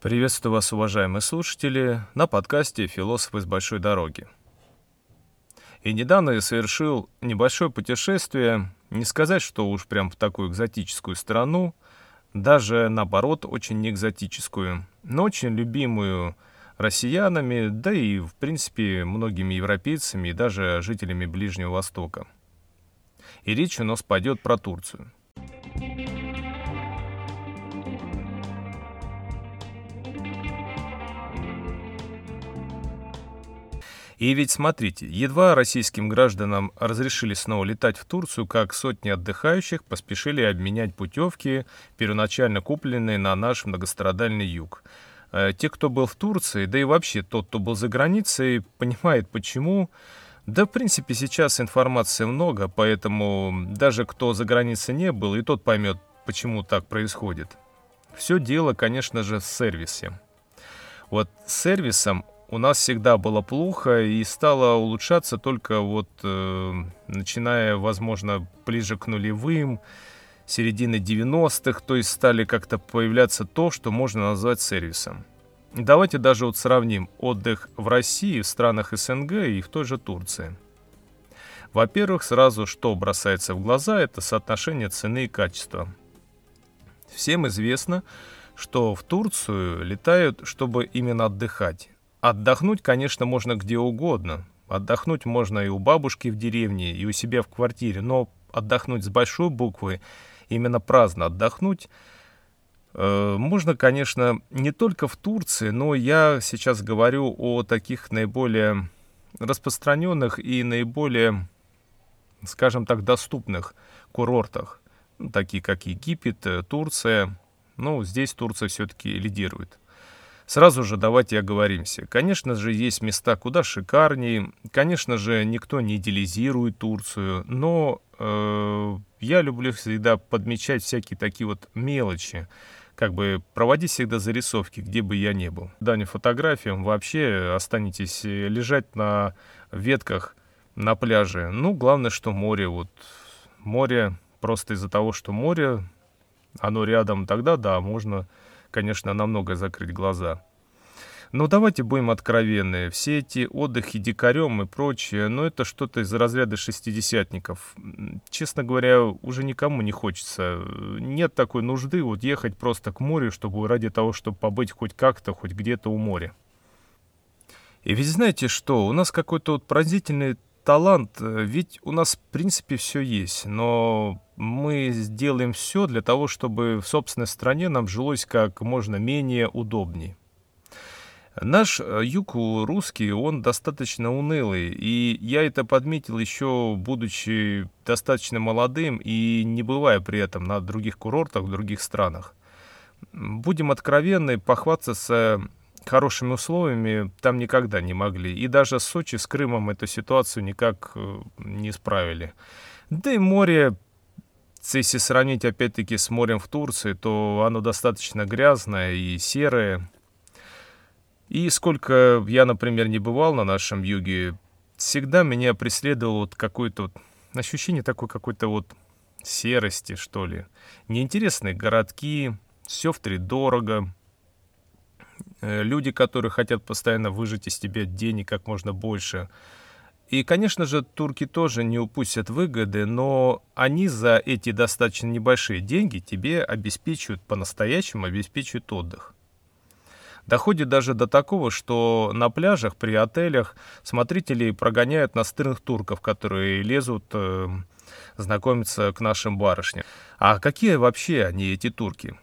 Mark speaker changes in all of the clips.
Speaker 1: Приветствую вас, уважаемые слушатели, на подкасте «Философ из большой дороги». И недавно я совершил небольшое путешествие, не сказать, что уж прям в такую экзотическую страну, даже наоборот, очень неэкзотическую, но очень любимую россиянами, да и, в принципе, многими европейцами и даже жителями Ближнего Востока. И речь у нас пойдет про Турцию. И ведь смотрите, едва российским гражданам разрешили снова летать в Турцию, как сотни отдыхающих поспешили обменять путевки, первоначально купленные на наш многострадальный юг. Э, те, кто был в Турции, да и вообще тот, кто был за границей, понимает почему. Да, в принципе, сейчас информации много, поэтому даже кто за границей не был, и тот поймет, почему так происходит. Все дело, конечно же, в сервисе. Вот с сервисом у нас всегда было плохо и стало улучшаться только вот э, начиная, возможно, ближе к нулевым, середины 90-х, то есть стали как-то появляться то, что можно назвать сервисом. Давайте даже вот сравним отдых в России, в странах СНГ и в той же Турции. Во-первых, сразу что бросается в глаза, это соотношение цены и качества. Всем известно, что в Турцию летают, чтобы именно отдыхать. Отдохнуть, конечно, можно где угодно. Отдохнуть можно и у бабушки в деревне, и у себя в квартире, но отдохнуть с большой буквы, именно праздно отдохнуть, э, можно, конечно, не только в Турции, но я сейчас говорю о таких наиболее распространенных и наиболее, скажем так, доступных курортах, такие как Египет, э, Турция. Ну, здесь Турция все-таки лидирует. Сразу же давайте оговоримся. Конечно же, есть места куда шикарнее. Конечно же, никто не идеализирует Турцию. Но э, я люблю всегда подмечать всякие такие вот мелочи. Как бы проводить всегда зарисовки, где бы я ни был. Данью фотографиям вообще останетесь лежать на ветках на пляже. Ну, главное, что море. Вот море просто из-за того, что море, оно рядом, тогда да, можно конечно, намного закрыть глаза. Но давайте будем откровенны. Все эти отдыхи дикарем и прочее, ну это что-то из разряда шестидесятников. Честно говоря, уже никому не хочется. Нет такой нужды вот ехать просто к морю, чтобы ради того, чтобы побыть хоть как-то, хоть где-то у моря. И ведь знаете что, у нас какой-то вот поразительный талант, ведь у нас в принципе все есть, но мы сделаем все для того, чтобы в собственной стране нам жилось как можно менее удобнее. Наш э, юг русский, он достаточно унылый, и я это подметил еще будучи достаточно молодым и не бывая при этом на других курортах в других странах. Будем откровенны, похвастаться хорошими условиями там никогда не могли. И даже Сочи с Крымом эту ситуацию никак э, не справили. Да и море если сравнить опять-таки с морем в Турции, то оно достаточно грязное и серое. И сколько я, например, не бывал на нашем юге, всегда меня преследовало вот какое-то вот ощущение такой какой-то вот серости, что ли. Неинтересные городки, все втридорого. Э, люди, которые хотят постоянно выжить из тебя денег как можно больше – и, конечно же, турки тоже не упустят выгоды, но они за эти достаточно небольшие деньги тебе обеспечивают, по-настоящему обеспечивают отдых. Доходит даже до такого, что на пляжах при отелях смотрители прогоняют настырных турков, которые лезут э, знакомиться к нашим барышням. А какие вообще они, эти турки?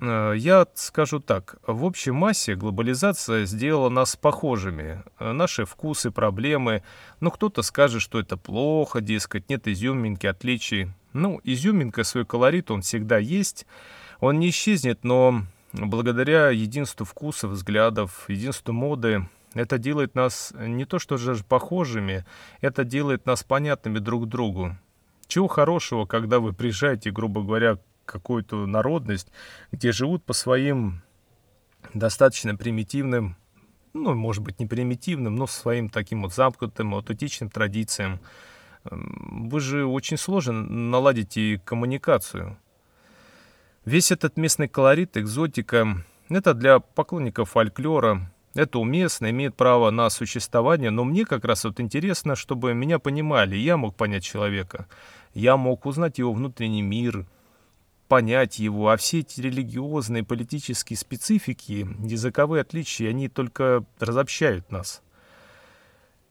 Speaker 1: Э, я скажу так, в общей массе глобализация сделала нас похожими. Э, наши вкусы, проблемы. Ну, кто-то скажет, что это плохо, дескать, нет изюминки, отличий. Ну, изюминка, свой колорит, он всегда есть. Он не исчезнет, но благодаря единству вкусов, взглядов, единству моды, это делает нас не то что же похожими, это делает нас понятными друг другу. Чего хорошего, когда вы приезжаете, грубо говоря, какую-то народность, где живут по своим достаточно примитивным, ну, может быть, не примитивным, но своим таким вот замкнутым, аутентичным традициям. Вы же очень сложно наладите коммуникацию. Весь этот местный колорит, экзотика, Это для поклонников фольклора, это уместно, имеет право на существование, но мне как раз вот интересно, чтобы меня понимали, я мог понять человека, я мог узнать его внутренний мир, понять его, а все эти религиозные, политические специфики, языковые отличия, они только разобщают нас.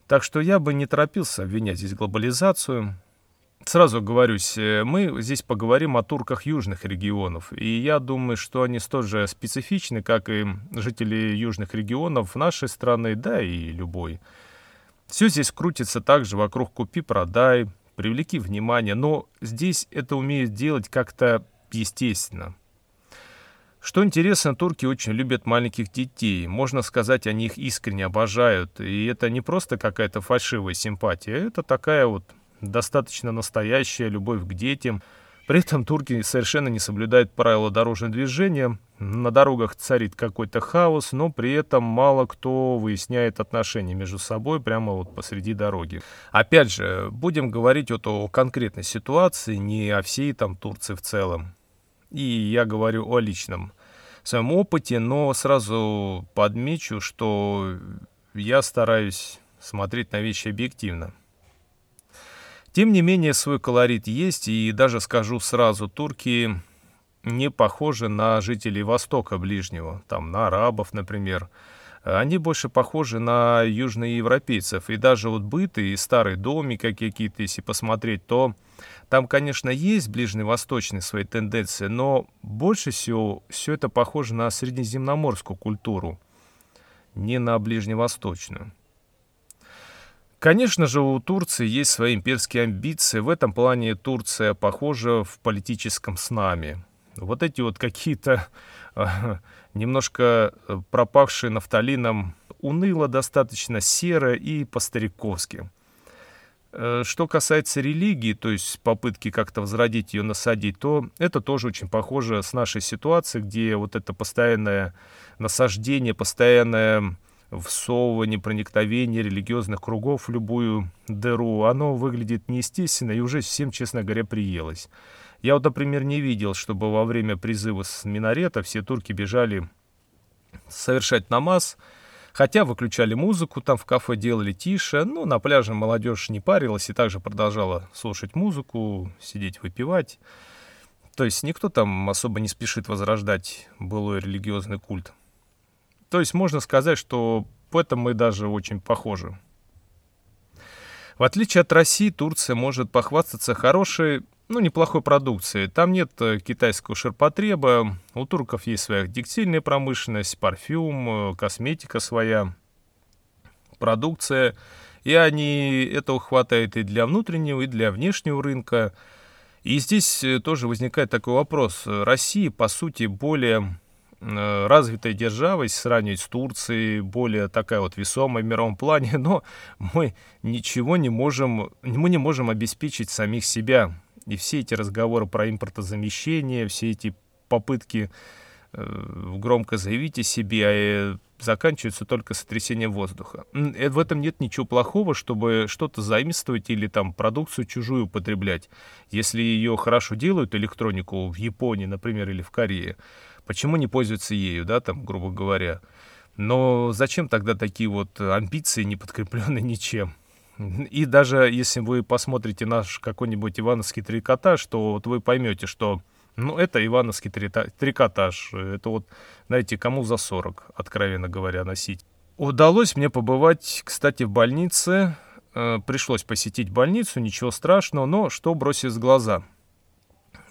Speaker 1: Так что я бы не торопился обвинять здесь глобализацию. Сразу говорюсь, э, мы здесь поговорим о турках южных регионов, и я думаю, что они столь же специфичны, как и жители южных регионов нашей страны, да и любой. Все здесь крутится также вокруг «купи-продай», «привлеки внимание», но здесь это умеют делать как-то естественно. Что интересно, турки очень любят маленьких детей. Можно сказать, они их искренне обожают. И это не просто какая-то фальшивая симпатия, это такая вот достаточно настоящая любовь к детям. При этом турки совершенно не соблюдают правила дорожного движения. На дорогах царит какой-то хаос, но при этом мало кто выясняет отношения между собой прямо вот посреди дороги. Опять же, будем говорить вот о конкретной ситуации, не о всей там Турции в целом. И я говорю о личном своем опыте, но сразу подмечу, что я стараюсь смотреть на вещи объективно. Тем не менее, свой колорит есть, и даже скажу сразу, турки не похожи на жителей Востока Ближнего, там на арабов, например. Они больше похожи на южноевропейцев. И даже вот быты и старые домики какие-то, если посмотреть, то там, конечно, есть ближневосточные свои тенденции, но больше всего все это похоже на среднеземноморскую культуру, не на ближневосточную. Конечно же, у Турции есть свои имперские амбиции. В этом плане Турция похожа в политическом с нами. Вот эти вот какие-то немножко э, пропавшие нафталином, уныло достаточно серо и по-стариковски. Э, что касается религии, то есть попытки как-то возродить ее, насадить, то это тоже очень похоже с нашей ситуацией, где вот это постоянное насаждение, постоянное всовывание, проникновение религиозных кругов в любую дыру, оно выглядит неестественно и уже всем, честно говоря, приелось. Я вот, например, не видел, чтобы во время призыва с минарета все турки бежали совершать намаз, хотя выключали музыку, там в кафе делали тише, но на пляже молодежь не парилась и также продолжала слушать музыку, сидеть выпивать. То есть никто там особо не спешит возрождать былой религиозный культ. То есть можно сказать, что в этом мы даже очень похожи. В отличие от России, Турция может похвастаться хорошей ну, неплохой продукции. Там нет э, китайского ширпотреба, у турков есть своя текстильная промышленность, парфюм, э, косметика своя, продукция. И они этого хватает и для внутреннего, и для внешнего рынка. И здесь э, тоже возникает такой вопрос. Россия, по сути, более развитой держава, если сравнивать с Турцией, более такая вот весомая в мировом плане, но мы ничего не можем, мы не можем обеспечить самих себя. И все эти разговоры про импортозамещение, все эти попытки э, громко заявить о себе, а заканчиваются только сотрясением воздуха. Э, в этом нет ничего плохого, чтобы что-то заимствовать или там продукцию чужую употреблять. Если ее хорошо делают, электронику в Японии, например, или в Корее, почему не пользуются ею, да, там, грубо говоря. Но зачем тогда такие вот амбиции, не подкрепленные ничем? И даже если вы посмотрите наш какой-нибудь ивановский трикотаж, то вот вы поймете, что ну, это ивановский трикотаж. Это вот, знаете, кому за 40, откровенно говоря, носить. Удалось мне побывать, кстати, в больнице. Э, пришлось посетить больницу, ничего страшного, но что бросилось в глаза?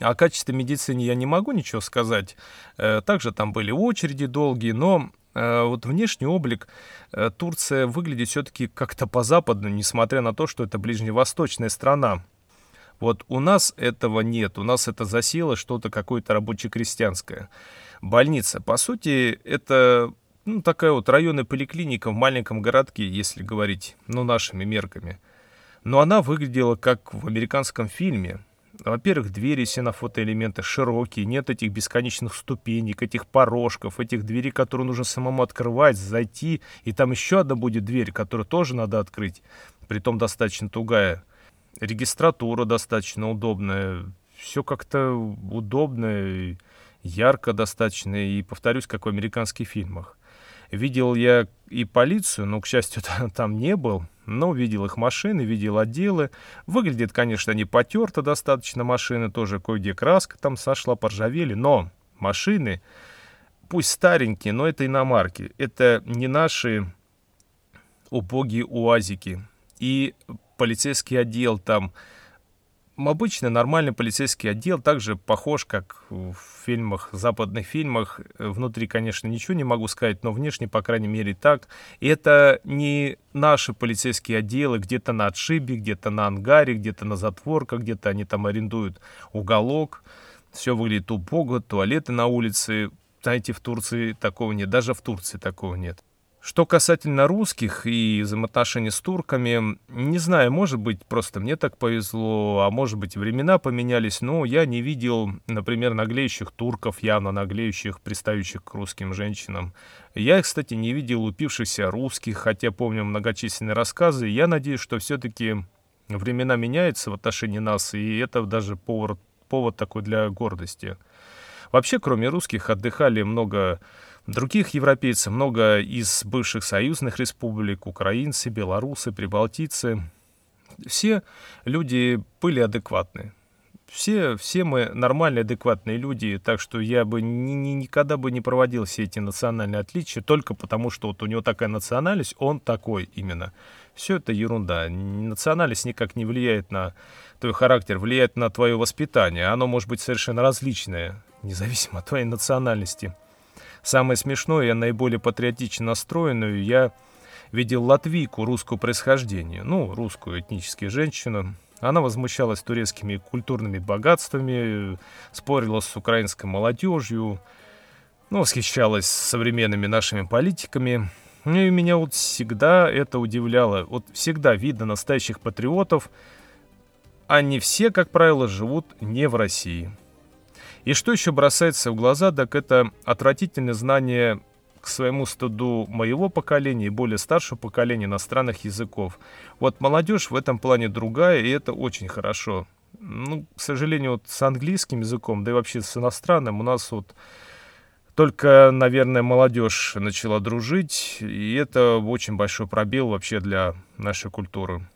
Speaker 1: О качестве медицины я не могу ничего сказать. Э, также там были очереди долгие, но Э, вот внешний облик Турция выглядит все-таки как-то по-западному, несмотря на то, что это ближневосточная страна. Вот у нас этого нет, у нас это засело что-то какое-то рабоче-крестьянское. Больница, по сути, это ну, такая вот районная поликлиника в маленьком городке, если говорить, ну, нашими мерками. Но она выглядела как в американском фильме. Во-первых, двери фотоэлементы широкие, нет этих бесконечных ступенек, этих порожков, этих дверей, которые нужно самому открывать, зайти, и там еще одна будет дверь, которую тоже надо открыть, притом достаточно тугая. Регистратура достаточно удобная, все как-то удобно. ярко достаточно, и, повторюсь, как в американских фильмах. Видел я и полицию, но, к счастью, там не был, но видел их машины, видел отделы. Выглядит, конечно, не потерто достаточно машины, тоже кое-где краска там сошла, поржавели, но машины, пусть старенькие, но это иномарки. Это не наши убогие уазики. И полицейский отдел там обычный нормальный полицейский отдел также похож, как в фильмах, западных фильмах. Внутри, конечно, ничего не могу сказать, но внешне, по крайней мере, так. И это не наши полицейские отделы где-то на отшибе, где-то на ангаре, где-то на затворках, где-то они там арендуют уголок. Все выглядит убого, туалеты на улице. Знаете, в Турции такого нет, даже в Турции такого нет. Что касательно русских и взаимоотношений с турками, не знаю, может быть, просто мне так повезло, а может быть, времена поменялись, но я не видел, например, наглеющих турков, явно наглеющих, пристающих к русским женщинам. Я, кстати, не видел упившихся русских, хотя помню многочисленные рассказы. Я надеюсь, что все-таки времена меняются в отношении нас, и это даже повод, повод такой для гордости. Вообще, кроме русских, отдыхали много других европейцев, много из бывших союзных республик, украинцы, белорусы, прибалтийцы. Все люди были адекватны. Все, все мы нормальные, адекватные люди, так что я бы ни, ни, никогда бы не проводил все эти национальные отличия только потому, что вот у него такая национальность, он такой именно. Все это ерунда. Национальность никак не влияет на твой характер, влияет на твое воспитание. Оно может быть совершенно различное, независимо от твоей национальности. Самое смешное, я наиболее патриотично настроенную, я видел латвийку русского происхождения, ну, русскую этническую женщину. Она возмущалась турецкими культурными богатствами, спорила с украинской молодежью, ну, восхищалась современными нашими политиками. Ну, и меня вот всегда это удивляло. Вот всегда видно настоящих патриотов. Они все, как правило, живут не в России. И что еще бросается в глаза, так это отвратительное знание к своему стыду моего поколения и более старшего поколения иностранных языков. Вот молодежь в этом плане другая, и это очень хорошо. Ну, к сожалению, вот с английским языком, да и вообще с иностранным у нас вот только, наверное, молодежь начала дружить, и это очень большой пробел вообще для нашей культуры.